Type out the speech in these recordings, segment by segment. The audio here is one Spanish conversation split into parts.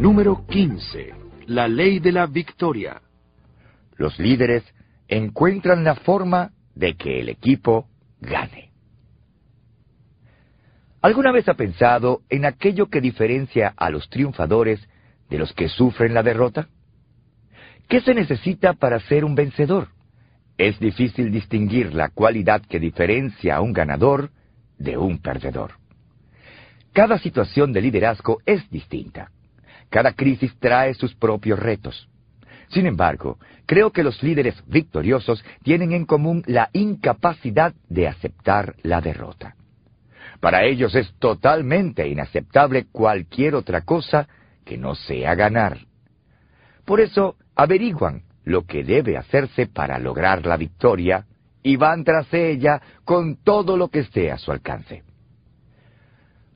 Número 15. La ley de la victoria. Los líderes encuentran la forma de que el equipo gane. ¿Alguna vez ha pensado en aquello que diferencia a los triunfadores de los que sufren la derrota? ¿Qué se necesita para ser un vencedor? Es difícil distinguir la cualidad que diferencia a un ganador de un perdedor. Cada situación de liderazgo es distinta. Cada crisis trae sus propios retos. Sin embargo, creo que los líderes victoriosos tienen en común la incapacidad de aceptar la derrota. Para ellos es totalmente inaceptable cualquier otra cosa que no sea ganar. Por eso averiguan lo que debe hacerse para lograr la victoria y van tras ella con todo lo que esté a su alcance.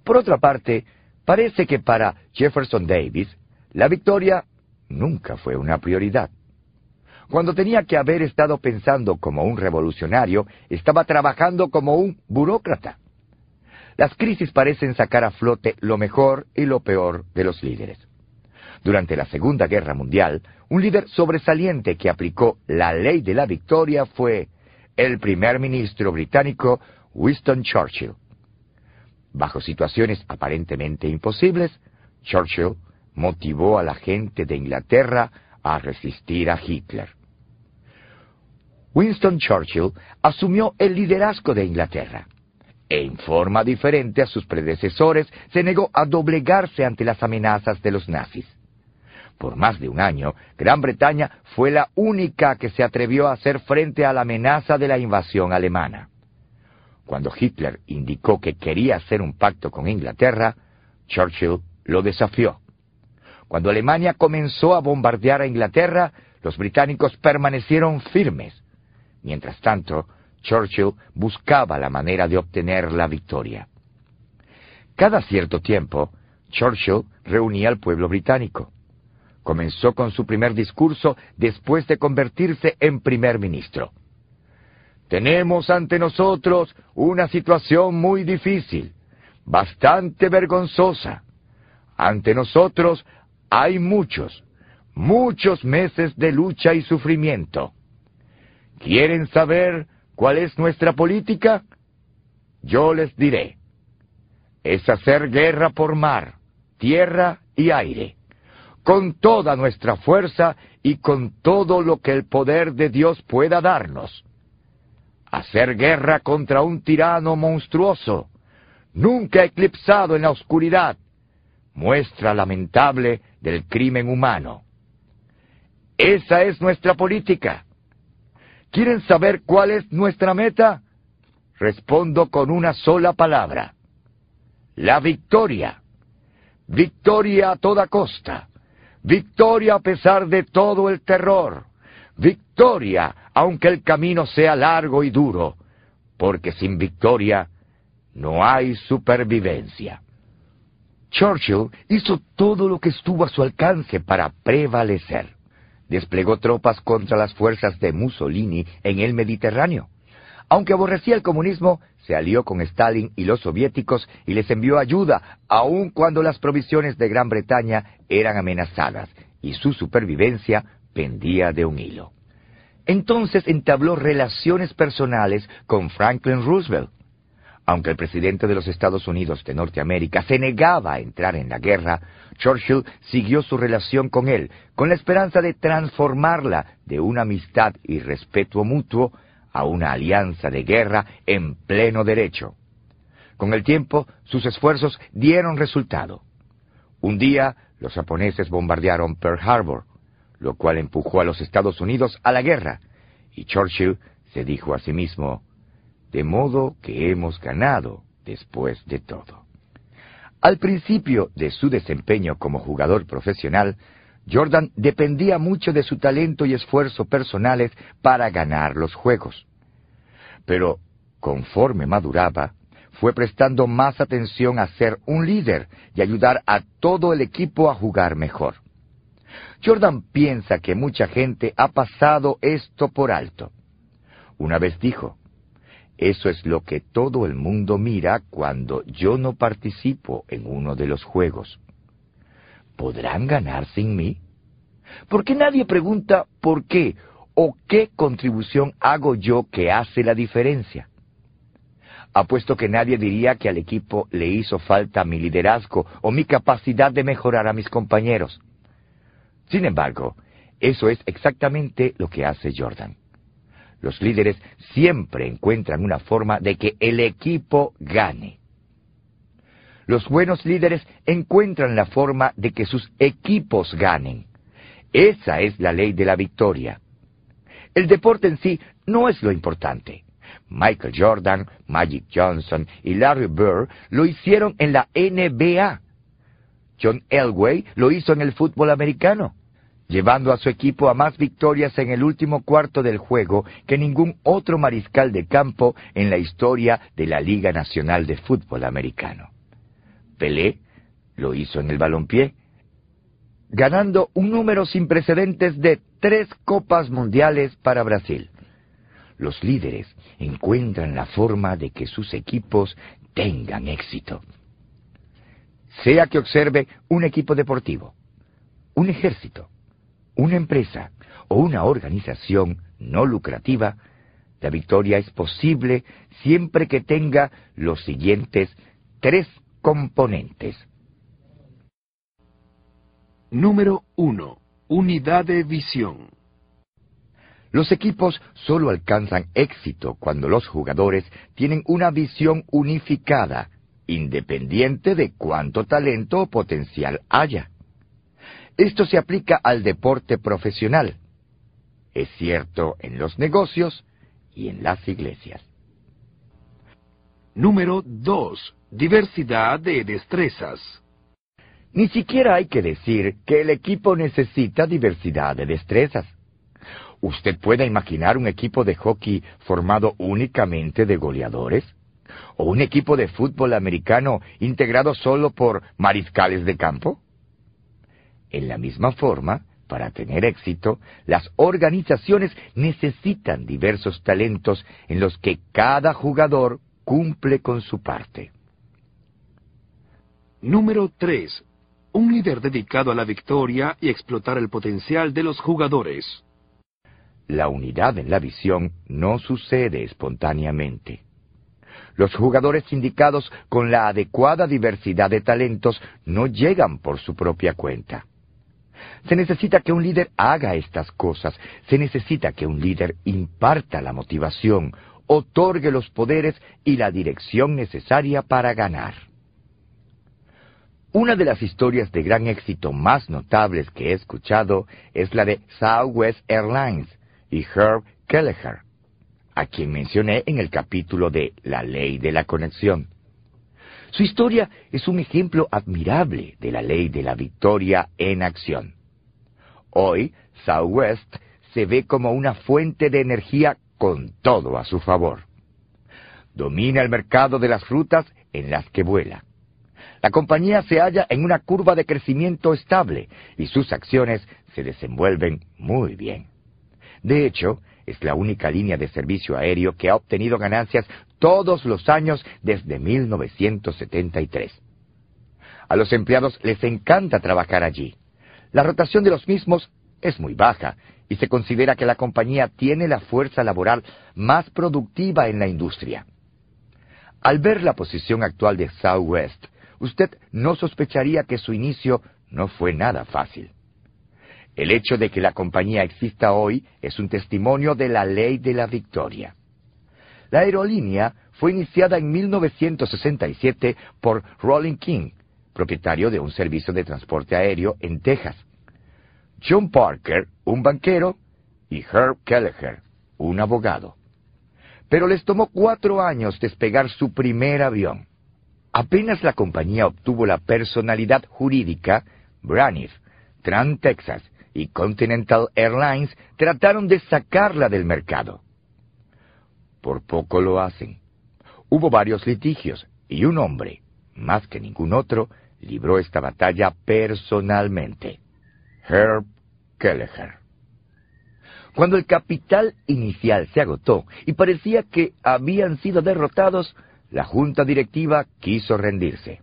Por otra parte, Parece que para Jefferson Davis la victoria nunca fue una prioridad. Cuando tenía que haber estado pensando como un revolucionario, estaba trabajando como un burócrata. Las crisis parecen sacar a flote lo mejor y lo peor de los líderes. Durante la Segunda Guerra Mundial, un líder sobresaliente que aplicó la ley de la victoria fue el primer ministro británico Winston Churchill. Bajo situaciones aparentemente imposibles, Churchill motivó a la gente de Inglaterra a resistir a Hitler. Winston Churchill asumió el liderazgo de Inglaterra. E en forma diferente a sus predecesores, se negó a doblegarse ante las amenazas de los nazis. Por más de un año, Gran Bretaña fue la única que se atrevió a hacer frente a la amenaza de la invasión alemana. Cuando Hitler indicó que quería hacer un pacto con Inglaterra, Churchill lo desafió. Cuando Alemania comenzó a bombardear a Inglaterra, los británicos permanecieron firmes. Mientras tanto, Churchill buscaba la manera de obtener la victoria. Cada cierto tiempo, Churchill reunía al pueblo británico. Comenzó con su primer discurso después de convertirse en primer ministro. Tenemos ante nosotros una situación muy difícil, bastante vergonzosa. Ante nosotros hay muchos, muchos meses de lucha y sufrimiento. ¿Quieren saber cuál es nuestra política? Yo les diré. Es hacer guerra por mar, tierra y aire, con toda nuestra fuerza y con todo lo que el poder de Dios pueda darnos hacer guerra contra un tirano monstruoso, nunca eclipsado en la oscuridad, muestra lamentable del crimen humano. Esa es nuestra política. ¿Quieren saber cuál es nuestra meta? Respondo con una sola palabra. La victoria. Victoria a toda costa. Victoria a pesar de todo el terror. Victoria aunque el camino sea largo y duro, porque sin victoria no hay supervivencia. Churchill hizo todo lo que estuvo a su alcance para prevalecer. Desplegó tropas contra las fuerzas de Mussolini en el Mediterráneo. Aunque aborrecía el comunismo, se alió con Stalin y los soviéticos y les envió ayuda, aun cuando las provisiones de Gran Bretaña eran amenazadas y su supervivencia pendía de un hilo. Entonces entabló relaciones personales con Franklin Roosevelt. Aunque el presidente de los Estados Unidos de Norteamérica se negaba a entrar en la guerra, Churchill siguió su relación con él, con la esperanza de transformarla de una amistad y respeto mutuo a una alianza de guerra en pleno derecho. Con el tiempo, sus esfuerzos dieron resultado. Un día, los japoneses bombardearon Pearl Harbor, lo cual empujó a los Estados Unidos a la guerra, y Churchill se dijo a sí mismo, de modo que hemos ganado después de todo. Al principio de su desempeño como jugador profesional, Jordan dependía mucho de su talento y esfuerzo personales para ganar los juegos. Pero conforme maduraba, fue prestando más atención a ser un líder y ayudar a todo el equipo a jugar mejor. Jordan piensa que mucha gente ha pasado esto por alto. Una vez dijo, eso es lo que todo el mundo mira cuando yo no participo en uno de los juegos. ¿Podrán ganar sin mí? ¿Por qué nadie pregunta por qué o qué contribución hago yo que hace la diferencia? Apuesto que nadie diría que al equipo le hizo falta mi liderazgo o mi capacidad de mejorar a mis compañeros. Sin embargo, eso es exactamente lo que hace Jordan. Los líderes siempre encuentran una forma de que el equipo gane. Los buenos líderes encuentran la forma de que sus equipos ganen. Esa es la ley de la victoria. El deporte en sí no es lo importante. Michael Jordan, Magic Johnson y Larry Bird lo hicieron en la NBA. John Elway lo hizo en el fútbol americano, llevando a su equipo a más victorias en el último cuarto del juego que ningún otro mariscal de campo en la historia de la Liga Nacional de Fútbol Americano. Pelé lo hizo en el balompié, ganando un número sin precedentes de tres copas mundiales para Brasil los líderes encuentran la forma de que sus equipos tengan éxito. Sea que observe un equipo deportivo, un ejército, una empresa o una organización no lucrativa, la victoria es posible siempre que tenga los siguientes tres componentes. Número 1. Unidad de visión. Los equipos solo alcanzan éxito cuando los jugadores tienen una visión unificada, independiente de cuánto talento o potencial haya. Esto se aplica al deporte profesional. Es cierto en los negocios y en las iglesias. Número 2. Diversidad de destrezas. Ni siquiera hay que decir que el equipo necesita diversidad de destrezas. ¿Usted puede imaginar un equipo de hockey formado únicamente de goleadores? ¿O un equipo de fútbol americano integrado solo por mariscales de campo? En la misma forma, para tener éxito, las organizaciones necesitan diversos talentos en los que cada jugador cumple con su parte. Número 3. Un líder dedicado a la victoria y explotar el potencial de los jugadores. La unidad en la visión no sucede espontáneamente. Los jugadores indicados con la adecuada diversidad de talentos no llegan por su propia cuenta. Se necesita que un líder haga estas cosas, se necesita que un líder imparta la motivación, otorgue los poderes y la dirección necesaria para ganar. Una de las historias de gran éxito más notables que he escuchado es la de Southwest Airlines, y Herb Kelleher, a quien mencioné en el capítulo de La ley de la conexión. Su historia es un ejemplo admirable de la ley de la victoria en acción. Hoy, Southwest se ve como una fuente de energía con todo a su favor. Domina el mercado de las frutas en las que vuela. La compañía se halla en una curva de crecimiento estable y sus acciones se desenvuelven muy bien. De hecho, es la única línea de servicio aéreo que ha obtenido ganancias todos los años desde 1973. A los empleados les encanta trabajar allí. La rotación de los mismos es muy baja y se considera que la compañía tiene la fuerza laboral más productiva en la industria. Al ver la posición actual de Southwest, usted no sospecharía que su inicio no fue nada fácil. El hecho de que la compañía exista hoy es un testimonio de la ley de la victoria. La aerolínea fue iniciada en 1967 por Rolling King, propietario de un servicio de transporte aéreo en Texas. John Parker, un banquero, y Herb Kelleher, un abogado. pero les tomó cuatro años despegar su primer avión. Apenas la compañía obtuvo la personalidad jurídica, Braniff, Trans Texas y Continental Airlines trataron de sacarla del mercado. Por poco lo hacen. Hubo varios litigios y un hombre, más que ningún otro, libró esta batalla personalmente. Herb Kelleher. Cuando el capital inicial se agotó y parecía que habían sido derrotados, la junta directiva quiso rendirse.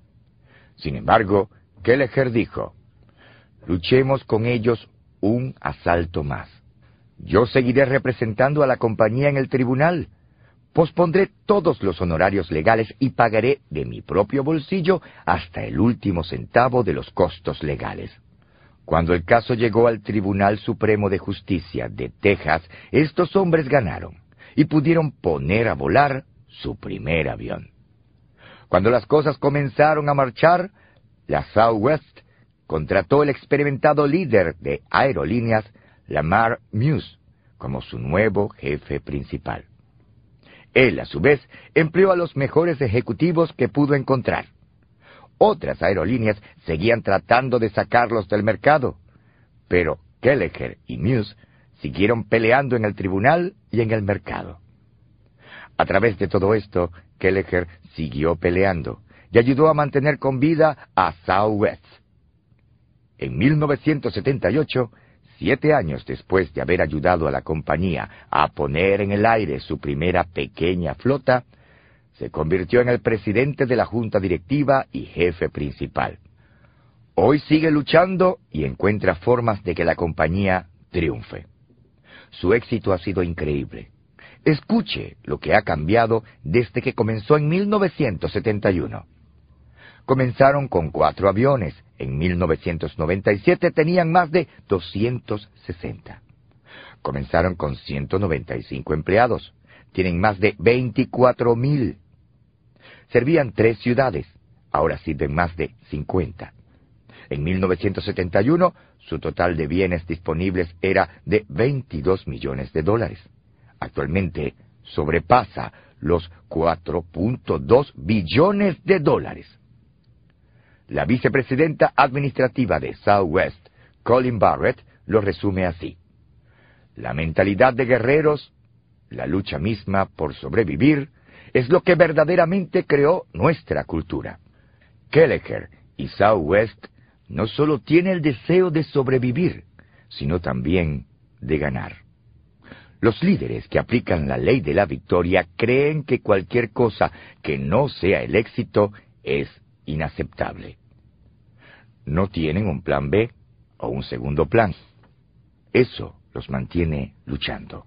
Sin embargo, Kelleher dijo, luchemos con ellos un asalto más. Yo seguiré representando a la compañía en el tribunal. Pospondré todos los honorarios legales y pagaré de mi propio bolsillo hasta el último centavo de los costos legales. Cuando el caso llegó al Tribunal Supremo de Justicia de Texas, estos hombres ganaron y pudieron poner a volar su primer avión. Cuando las cosas comenzaron a marchar, la Southwest contrató el experimentado líder de aerolíneas, Lamar Muse, como su nuevo jefe principal. Él, a su vez, empleó a los mejores ejecutivos que pudo encontrar. Otras aerolíneas seguían tratando de sacarlos del mercado, pero Kelleher y Muse siguieron peleando en el tribunal y en el mercado. A través de todo esto, Kelleher siguió peleando y ayudó a mantener con vida a Southwest. En 1978, siete años después de haber ayudado a la compañía a poner en el aire su primera pequeña flota, se convirtió en el presidente de la junta directiva y jefe principal. Hoy sigue luchando y encuentra formas de que la compañía triunfe. Su éxito ha sido increíble. Escuche lo que ha cambiado desde que comenzó en 1971. Comenzaron con cuatro aviones. En 1997 tenían más de 260. Comenzaron con 195 empleados. Tienen más de 24 mil. Servían tres ciudades. Ahora sirven más de 50. En 1971, su total de bienes disponibles era de 22 millones de dólares actualmente sobrepasa los 4.2 billones de dólares. La vicepresidenta administrativa de Southwest, Colin Barrett, lo resume así. La mentalidad de guerreros, la lucha misma por sobrevivir, es lo que verdaderamente creó nuestra cultura. Kelleher y Southwest no solo tienen el deseo de sobrevivir, sino también de ganar. Los líderes que aplican la ley de la victoria creen que cualquier cosa que no sea el éxito es inaceptable. No tienen un plan B o un segundo plan. Eso los mantiene luchando.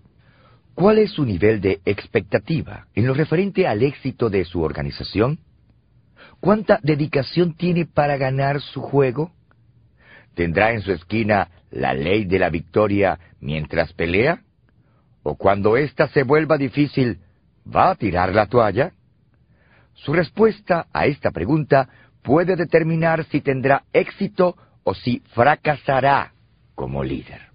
¿Cuál es su nivel de expectativa en lo referente al éxito de su organización? ¿Cuánta dedicación tiene para ganar su juego? ¿Tendrá en su esquina la ley de la victoria mientras pelea? o cuando ésta se vuelva difícil, ¿va a tirar la toalla? Su respuesta a esta pregunta puede determinar si tendrá éxito o si fracasará como líder.